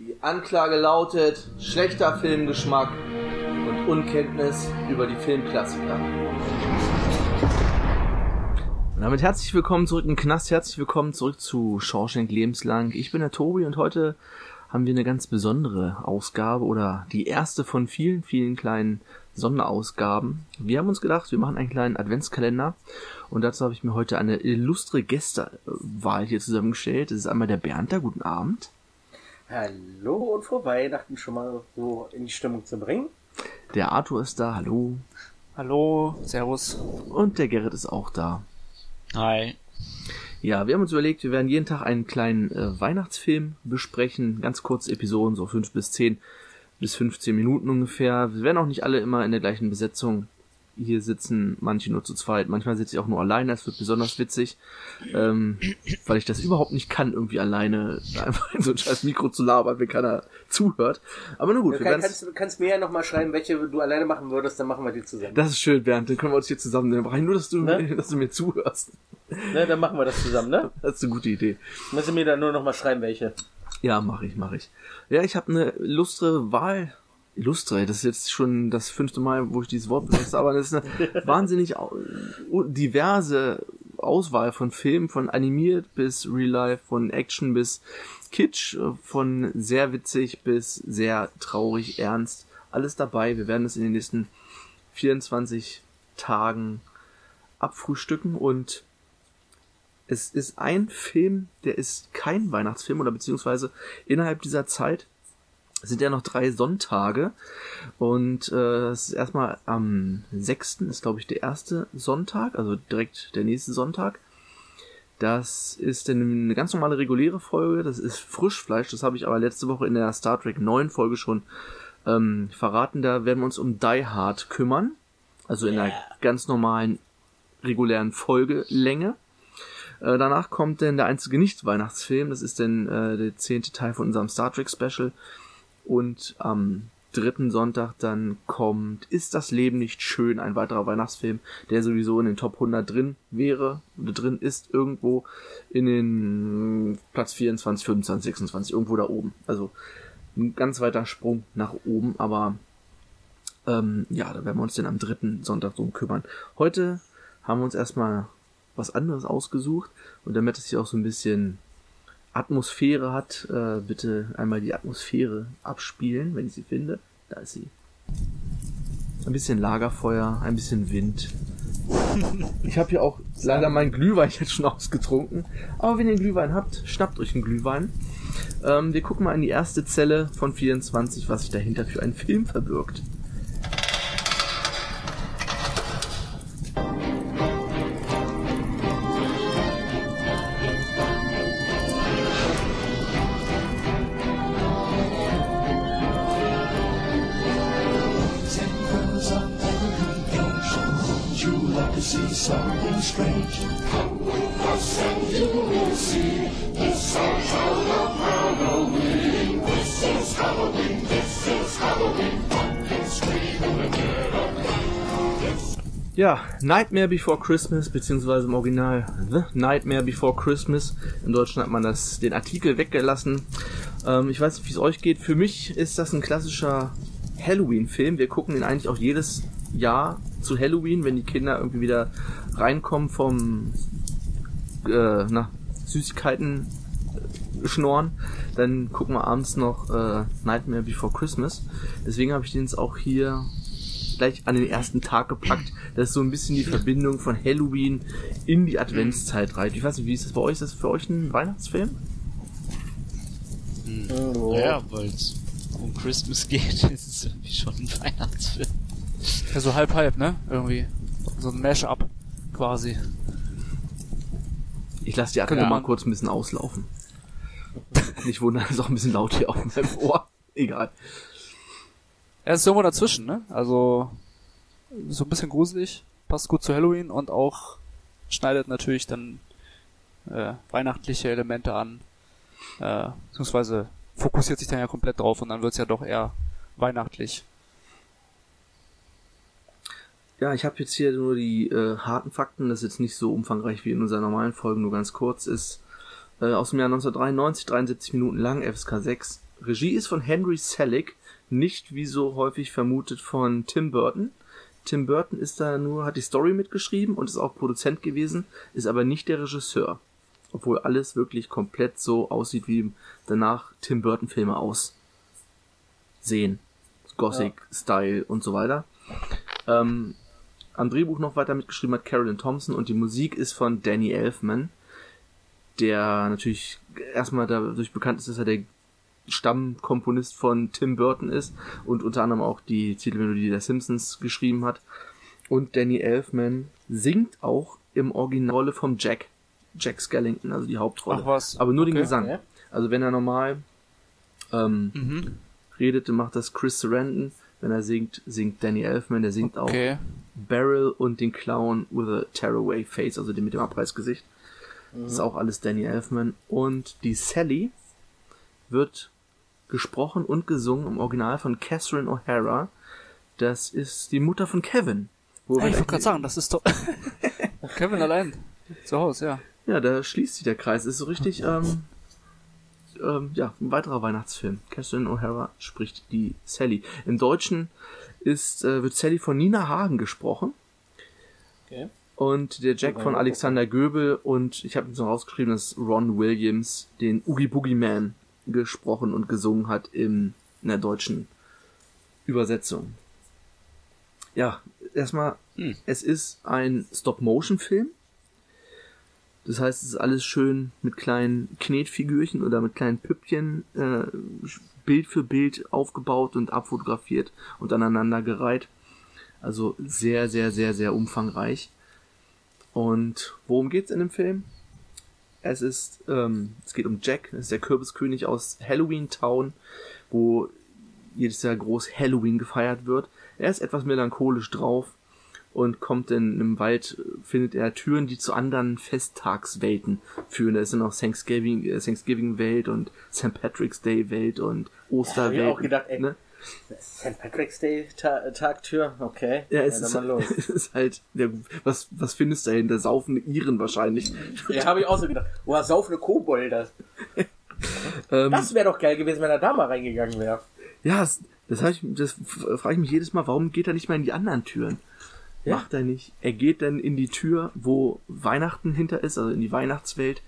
Die Anklage lautet schlechter Filmgeschmack und Unkenntnis über die Filmklassiker. Damit herzlich willkommen zurück im Knast, herzlich willkommen zurück zu Shawshank Lebenslang. Ich bin der Tobi und heute haben wir eine ganz besondere Ausgabe oder die erste von vielen, vielen kleinen Sonderausgaben. Wir haben uns gedacht, wir machen einen kleinen Adventskalender und dazu habe ich mir heute eine illustre Gästewahl hier zusammengestellt. Das ist einmal der Bernd da, guten Abend. Hallo und frohe Weihnachten schon mal so in die Stimmung zu bringen. Der Arthur ist da, hallo. Hallo, Servus. Und der Gerrit ist auch da. Hi. Ja, wir haben uns überlegt, wir werden jeden Tag einen kleinen äh, Weihnachtsfilm besprechen. Ganz kurze Episoden, so fünf bis zehn bis 15 Minuten ungefähr. Wir werden auch nicht alle immer in der gleichen Besetzung hier sitzen, manche nur zu zweit, manchmal sitze ich auch nur alleine, das wird besonders witzig, ähm, weil ich das überhaupt nicht kann, irgendwie alleine einfach in so ein scheiß Mikro zu labern, wenn keiner zuhört. Aber nur gut, du kann, kannst, kannst mir ja nochmal schreiben, welche du alleine machen würdest, dann machen wir die zusammen. Das ist schön, Bernd, dann können wir uns hier zusammen, dann brauche ich nur, dass du, ne? dass du mir zuhörst. Ne, dann machen wir das zusammen, ne? Das ist eine gute Idee. Müssen mir dann nur nochmal schreiben, welche. Ja, mache ich, mache ich. Ja, ich habe eine illustre Wahl Illustre, das ist jetzt schon das fünfte Mal, wo ich dieses Wort benutze, aber das ist eine wahnsinnig diverse Auswahl von Filmen, von animiert bis Real Life, von Action bis Kitsch, von sehr witzig bis sehr traurig, ernst. Alles dabei. Wir werden es in den nächsten 24 Tagen abfrühstücken und es ist ein Film, der ist kein Weihnachtsfilm oder beziehungsweise innerhalb dieser Zeit sind ja noch drei Sonntage und äh, es ist erstmal am 6. ist glaube ich der erste Sonntag, also direkt der nächste Sonntag. Das ist eine ganz normale reguläre Folge, das ist Frischfleisch, das habe ich aber letzte Woche in der Star Trek 9 Folge schon ähm, verraten. Da werden wir uns um Die Hard kümmern, also in yeah. einer ganz normalen regulären Folgelänge. Äh, danach kommt dann der einzige Nicht-Weihnachtsfilm, das ist dann äh, der zehnte Teil von unserem Star Trek Special. Und am dritten Sonntag dann kommt Ist das Leben nicht schön? Ein weiterer Weihnachtsfilm, der sowieso in den Top 100 drin wäre oder drin ist irgendwo in den Platz 24, 25, 26, irgendwo da oben. Also ein ganz weiter Sprung nach oben, aber ähm, ja, da werden wir uns dann am dritten Sonntag drum kümmern. Heute haben wir uns erstmal was anderes ausgesucht und damit es hier auch so ein bisschen Atmosphäre hat, äh, bitte einmal die Atmosphäre abspielen, wenn ich sie finde. Da ist sie. Ein bisschen Lagerfeuer, ein bisschen Wind. Ich habe hier auch leider meinen Glühwein jetzt schon ausgetrunken. Aber wenn ihr einen Glühwein habt, schnappt euch einen Glühwein. Ähm, wir gucken mal in die erste Zelle von 24, was sich dahinter für einen Film verbirgt. Ja, Nightmare Before Christmas, beziehungsweise im Original The Nightmare Before Christmas. In Deutschland hat man das, den Artikel weggelassen. Ähm, ich weiß nicht, wie es euch geht. Für mich ist das ein klassischer Halloween-Film. Wir gucken ihn eigentlich auch jedes Jahr zu Halloween, wenn die Kinder irgendwie wieder reinkommen vom äh, na, Süßigkeiten äh, schnorren, dann gucken wir abends noch äh, Nightmare Before Christmas. Deswegen habe ich den jetzt auch hier gleich an den ersten Tag gepackt, dass so ein bisschen die Verbindung von Halloween in die Adventszeit reicht. Ich weiß nicht, wie ist das bei euch? Ist das für euch ein Weihnachtsfilm? Hm. Oh. Ja, weil es um Christmas geht, ist es irgendwie schon ein Weihnachtsfilm. Ja, so halb halb, ne? Irgendwie. So ein Mash-up quasi. Ich lasse die Akku ja. mal kurz ein bisschen auslaufen. Nicht wundern, ist auch ein bisschen laut hier auf meinem Ohr. Egal. Er ist irgendwo dazwischen, ne? Also so ein bisschen gruselig, passt gut zu Halloween und auch schneidet natürlich dann äh, weihnachtliche Elemente an, äh, beziehungsweise fokussiert sich dann ja komplett drauf und dann wird's ja doch eher weihnachtlich. Ja, ich habe jetzt hier nur die äh, harten Fakten, das ist jetzt nicht so umfangreich wie in unseren normalen Folgen, nur ganz kurz ist. Äh, aus dem Jahr 1993, 73 Minuten lang, FSK 6, Regie ist von Henry Selick, nicht wie so häufig vermutet von Tim Burton. Tim Burton ist da nur, hat die Story mitgeschrieben und ist auch Produzent gewesen, ist aber nicht der Regisseur. Obwohl alles wirklich komplett so aussieht, wie danach Tim Burton Filme aussehen. Gothic-Style und so weiter. Ähm, am Drehbuch noch weiter mitgeschrieben hat Carolyn Thompson und die Musik ist von Danny Elfman, der natürlich erstmal dadurch bekannt ist, dass er der Stammkomponist von Tim Burton ist und unter anderem auch die Titelmelodie der Simpsons geschrieben hat. Und Danny Elfman singt auch im Original vom Jack. Jack Skellington, also die Hauptrolle. Ach was. Aber nur den Okay. Gesang. Ja. Also wenn er normal ähm, Mhm. redet, dann macht das Chris Sarandon. Wenn er singt, singt Danny Elfman. Der singt auch Okay. Beryl und den Clown with a tearaway face, also den mit dem Abreißgesicht. Das ist auch alles Danny Elfman. Und die Sally wird gesprochen und gesungen im Original von Catherine O'Hara. Das ist die Mutter von Kevin. Wo Hey, wir ich wollte gerade sagen, das ist doch Kevin allein zu Hause, ja. Ja, da schließt sich der Kreis. Ist so richtig, ähm, ähm, ja, ein weiterer Weihnachtsfilm. Catherine O'Hara spricht die Sally. Im Deutschen ist, äh, wird Sally von Nina Hagen gesprochen. Okay. Und der Jack von Alexander Göbel und ich habe so rausgeschrieben, dass Ron Williams den Oogie Boogie Man gesprochen und gesungen hat im, in der deutschen Übersetzung. Ja, erstmal, Hm. es ist ein Stop-Motion-Film. Das heißt, es ist alles schön mit kleinen Knetfigürchen oder mit kleinen Püppchen äh, Bild für Bild aufgebaut und abfotografiert und aneinander gereiht. Also sehr, sehr, sehr, sehr umfangreich. Und worum geht's in dem Film? Es ist, ähm, es geht um Jack, das ist der Kürbiskönig aus Halloween Town, wo jedes Jahr groß Halloween gefeiert wird. Er ist etwas melancholisch drauf und kommt in einem Wald, äh, findet er Türen, die zu anderen Festtagswelten führen. Da ist dann noch Thanksgiving, äh, Thanksgiving Welt und St. Patrick's Day Welt und Osterwelt. hab ich auch gedacht, ey. ne? St. Patrick's Day Ta Tagtür, okay. Ja, es dann ist, es ist halt, ja, was, was findest du dahinter? Saufende Iren wahrscheinlich. Ja, habe ich auch so gedacht. Boah, saufende Kobolde. Ähm, Das wäre doch geil gewesen, wenn er da mal reingegangen wäre. ja, das, das, das frage ich mich jedes Mal, warum geht er nicht mal in die anderen Türen? Ja. Macht er nicht. Er geht dann in die Tür, wo Weihnachten hinter ist, also in die Weihnachtswelt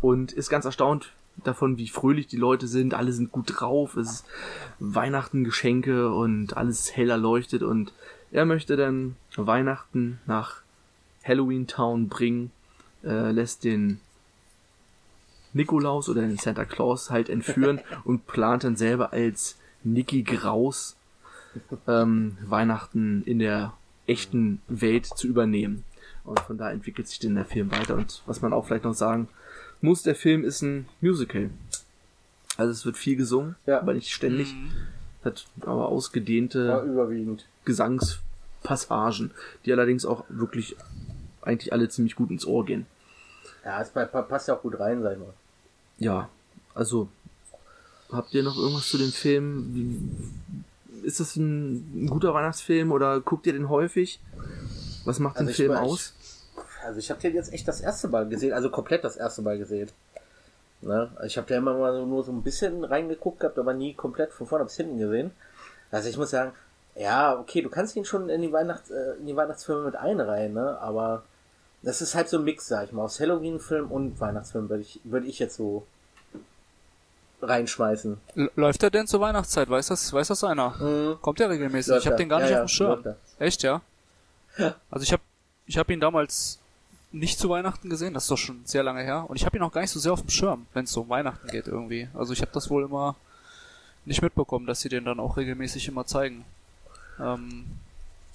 und ist ganz erstaunt davon, wie fröhlich die Leute sind. Alle sind gut drauf, es ist Weihnachten, Geschenke und alles hell erleuchtet und er möchte dann Weihnachten nach Halloween Town bringen, äh, lässt den Nikolaus oder den Santa Claus halt entführen und plant dann selber als Nicky Graus ähm, Weihnachten in der echten Welt zu übernehmen. Und von da entwickelt sich dann der Film weiter. Und was man auch vielleicht noch sagen muss, der Film ist ein Musical. Also es wird viel gesungen, Ja. aber nicht ständig. Mhm. Hat aber ausgedehnte Ja, überwiegend. Gesangspassagen, die allerdings auch wirklich eigentlich alle ziemlich gut ins Ohr gehen. Ja, es pa- pa- passt ja auch gut rein, sag ich mal. Ja, also habt ihr noch irgendwas zu dem Film? Ist das ein, ein guter Weihnachtsfilm oder guckt ihr den häufig? Was macht Also den Film weiß- aus? Also ich habe den jetzt echt das erste Mal gesehen, also komplett das erste Mal gesehen. Ne? Also Ich habe da immer mal so, nur so ein bisschen reingeguckt gehabt, aber nie komplett von vorne bis hinten gesehen. Also ich muss sagen, ja, okay, du kannst ihn schon in die, Weihnachts, äh, in die Weihnachtsfilme mit einreihen, ne? aber das ist halt so ein Mix, sag ich mal, aus Halloween-Film und Weihnachtsfilm würde ich, würde ich jetzt so reinschmeißen. L- Läuft er denn zur Weihnachtszeit? Weiß das, weiß das einer? Mhm. Kommt der regelmäßig? Läuft ich habe er. den gar nicht ja, auf dem Schirm. er. Echt, ja? Ja. Also ich habe ich hab ihn damals nicht zu Weihnachten gesehen, das ist doch schon sehr lange her. Und ich habe ihn auch gar nicht so sehr auf dem Schirm, wenn es so um Weihnachten geht irgendwie. Also ich habe das wohl immer nicht mitbekommen, dass sie den dann auch regelmäßig immer zeigen. Ähm,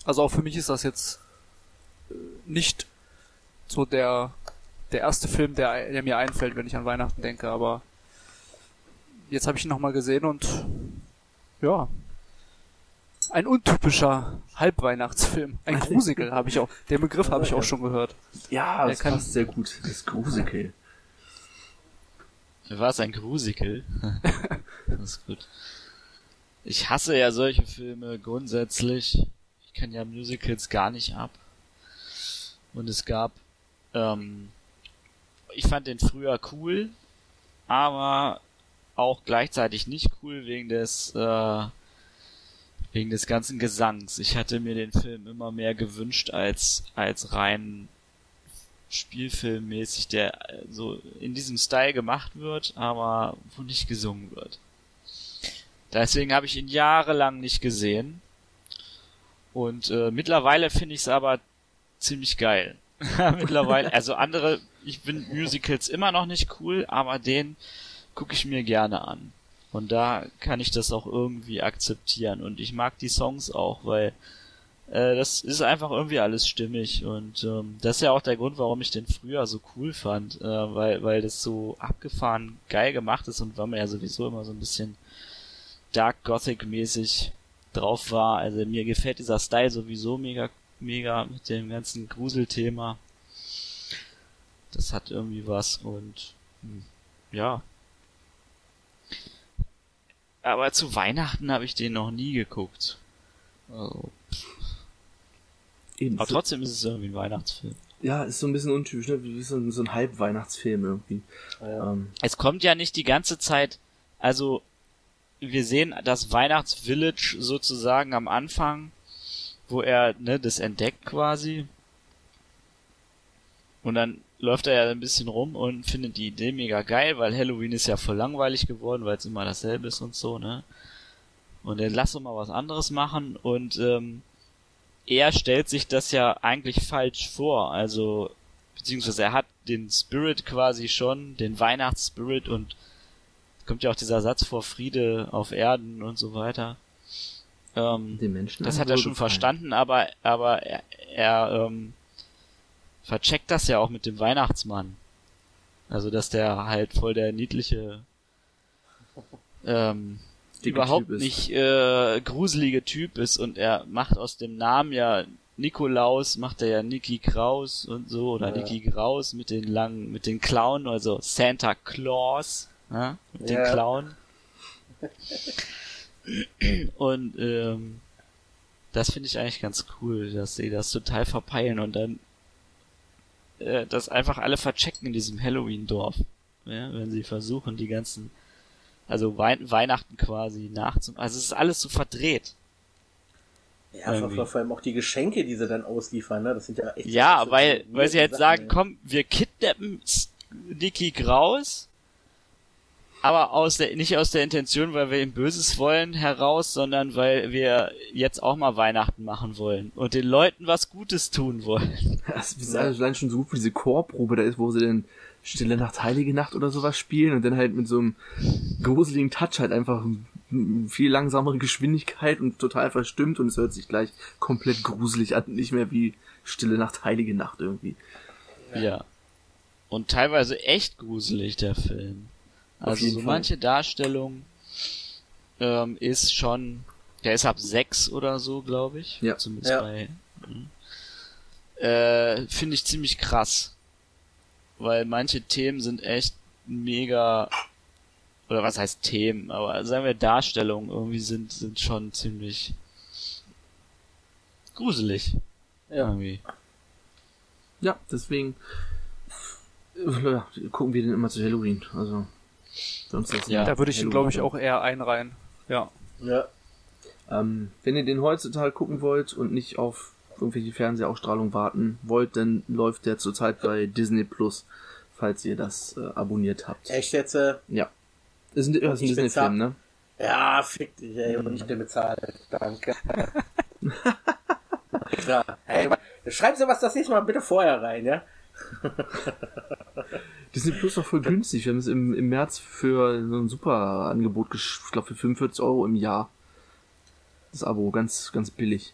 also auch für mich ist das jetzt äh, nicht so der der erste Film, der, der mir einfällt, wenn ich an Weihnachten denke, aber jetzt habe ich ihn nochmal gesehen und ja, ein untypischer Halbweihnachtsfilm. Ein Grusikel habe ich auch. Den Begriff habe ich auch schon gehört. Ja, Er das kann- passt sehr gut. Das Grusikel. War es ein Grusikel? das ist gut. Ich hasse ja solche Filme grundsätzlich. Ich kann ja Musicals gar nicht ab. Und es gab, ähm, ich fand den früher cool, aber auch gleichzeitig nicht cool wegen des äh, wegen des ganzen Gesangs. Ich hatte mir den Film immer mehr gewünscht als als rein Spielfilmmäßig, der äh, so in diesem Style gemacht wird, aber wo nicht gesungen wird. Deswegen habe ich ihn jahrelang nicht gesehen. Und äh, mittlerweile finde ich es aber ziemlich geil. mittlerweile, also andere, ich finde Musicals immer noch nicht cool, aber den gucke ich mir gerne an. Und da kann ich das auch irgendwie akzeptieren. Und ich mag die Songs auch, weil äh, das ist einfach irgendwie alles stimmig. Und ähm, das ist ja auch der Grund, warum ich den früher so cool fand, äh, weil, weil das so abgefahren geil gemacht ist und weil man ja sowieso immer so ein bisschen Dark Gothic mäßig drauf war. Also mir gefällt dieser Style sowieso mega, mega mit dem ganzen Gruselthema. Das hat irgendwie was und hm, ja, aber zu Weihnachten habe ich den noch nie geguckt. Also, Eben. aber trotzdem ist es irgendwie ein Weihnachtsfilm. Ja, ist so ein bisschen untypisch, ne? Wie so ein, so ein Halbweihnachtsfilm irgendwie. Ja. Ähm, Es kommt ja nicht die ganze Zeit, also wir sehen das Weihnachtsvillage sozusagen am Anfang, wo er ne, das entdeckt quasi. Und dann läuft er ja ein bisschen rum und findet die Idee mega geil, weil Halloween ist ja voll langweilig geworden, weil es immer dasselbe ist und so, ne? Und dann lass doch mal was anderes machen und ähm, er stellt sich das ja eigentlich falsch vor, also beziehungsweise er hat den Spirit quasi schon, den Weihnachtsspirit und kommt ja auch dieser Satz vor Friede auf Erden und so weiter. Ähm, das hat er schon gefallen. verstanden, aber aber er, er ähm, vercheckt das ja auch mit dem Weihnachtsmann. Also dass der halt voll der niedliche ähm, Dicke überhaupt nicht äh, gruselige Typ ist und er macht aus dem Namen ja Nikolaus, macht er ja Niki Kraus und so oder Ja. Niki Kraus mit den langen, mit den Clown, also Santa Claus, ja, mit den Ja. Clown. Und ähm, das finde ich eigentlich ganz cool, dass sie das total verpeilen und dann äh, das einfach alle verchecken in diesem Halloween-Dorf. Ja, wenn sie versuchen, die ganzen, also Wei Weihnachten quasi nachzumachen. Also es ist alles so verdreht. Ja, vor, Irgendwie. vor allem auch die Geschenke, die sie dann ausliefern, ne? Das sind ja echt Ja, weil, weil sie jetzt Sachen, sagen, ey. komm, wir kidnappen Niki Graus, aber aus der, nicht aus der Intention, weil wir ihm Böses wollen, heraus, sondern weil wir jetzt auch mal Weihnachten machen wollen und den Leuten was Gutes tun wollen. Das ist allein schon so gut, wie diese Chorprobe da ist, wo sie denn Stille Nacht, Heilige Nacht oder sowas spielen und dann halt mit so einem gruseligen Touch halt einfach viel langsamere Geschwindigkeit und total verstimmt und es hört sich gleich komplett gruselig an, nicht mehr wie Stille Nacht, Heilige Nacht irgendwie. Ja. Und teilweise echt gruselig, der Film. Also so Fall. manche Darstellung ähm, ist schon, der ist ab sechs oder so, glaube ich. Ja. Zumindest Ja. bei. Äh, Finde ich ziemlich krass. Weil manche Themen sind echt mega, oder was heißt Themen, aber sagen wir Darstellungen irgendwie sind, sind schon ziemlich gruselig. Ja. Irgendwie. Ja, deswegen äh, ja, gucken wir den immer zu Halloween. Also das Ja. Da würde ich ihn, glaube ich, auch eher einreihen. Ja. Ja. Ähm, wenn ihr den heutzutage gucken wollt und nicht auf irgendwelche Fernsehausstrahlung warten wollt, dann läuft der zurzeit bei Disney Plus, falls ihr das äh, abonniert habt. Echt jetzt, äh, Ja. Das ist ein, ist ein Ich Disney-Film, ne? ja, fick dich, ey, und ich bin bezahlt. Danke. Klar. Hey, schreiben Sie was das nächste Mal bitte vorher rein, ja? Disney Plus ist doch voll günstig. Wir haben es im, im März für so ein super Angebot, ich glaube für 45 Euro im Jahr. Das Abo, ganz, ganz billig.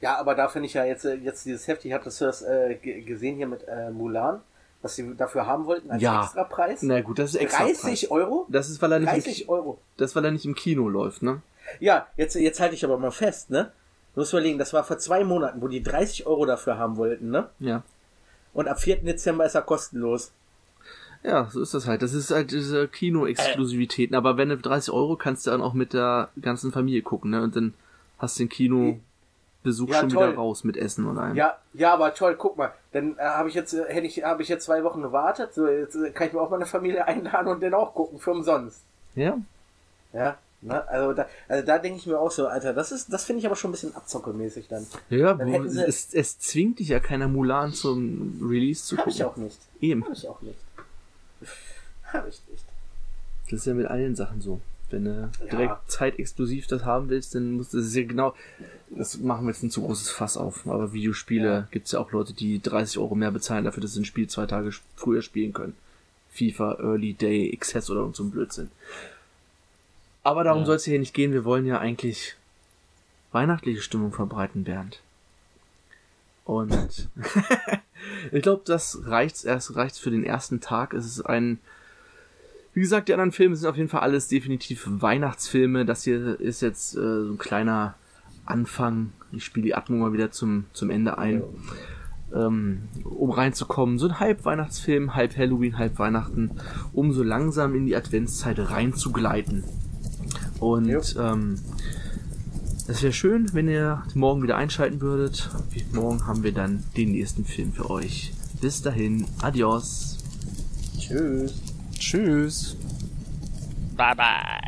Ja, aber da finde ich ja jetzt, äh, jetzt dieses Heft, ich habe das äh, ge- gesehen hier mit äh, Mulan, was sie dafür haben wollten als Ja. Extrapreis. Na gut, das ist extra. 30 Euro? Das ist, weil er nicht, im, 30 Euro. das, weil er nicht im Kino läuft, ne? Ja, jetzt, jetzt halte ich aber mal fest, ne? Du musst überlegen, das war vor zwei Monaten, wo die 30 Euro dafür haben wollten, ne? Ja. Und ab 4. Dezember ist er kostenlos. Ja, so ist das halt. Das ist halt diese Kino-Exklusivitäten. Aber wenn du 30 Euro kannst du dann auch mit der ganzen Familie gucken, ne? Und dann hast du den Kinobesuch Ja, schon toll. wieder raus mit Essen und allem. Ja, ja, aber toll, guck mal. Dann äh, habe ich jetzt, äh, hätte ich, habe ich jetzt zwei Wochen gewartet. So, jetzt äh, kann ich mir auch meine Familie einladen und den auch gucken für umsonst. Ja? Ja, na, also da, also da denke ich mir auch so, Alter, das ist, das finde ich aber schon ein bisschen abzockermäßig dann. Ja, Dann wo, sie- es, es zwingt dich ja keiner Mulan zum Release zu Hab gucken. ich auch nicht. Eben. Hab ich auch nicht. Hab ich nicht. Das ist ja mit allen Sachen so. Wenn du Ja. direkt zeitexklusiv das haben willst, dann musst du ja genau. Das machen wir jetzt ein zu großes Fass auf. Aber Videospiele Ja. gibt's ja auch Leute, die 30 Euro mehr bezahlen dafür, dass sie ein Spiel zwei Tage früher spielen können. FIFA, Early Day, Access oder so ein Blödsinn. Aber darum Ja. soll es hier nicht gehen. Wir wollen ja eigentlich weihnachtliche Stimmung verbreiten, Bernd. Und ich glaube, das reicht's erst reicht's für den ersten Tag. Es ist ein wie gesagt, die anderen Filme sind auf jeden Fall alles definitiv Weihnachtsfilme. Das hier ist jetzt äh, so ein kleiner Anfang. Ich spiele die Atmo mal wieder zum, zum Ende ein, ähm, um reinzukommen. So ein halb Weihnachtsfilm, halb Halloween, halb Weihnachten, um so langsam in die Adventszeit reinzugleiten. Und Jo. ähm, es wäre schön, wenn ihr morgen wieder einschalten würdet. Morgen haben wir dann den nächsten Film für euch. Bis dahin, adios. Tschüss. Tschüss. Bye bye.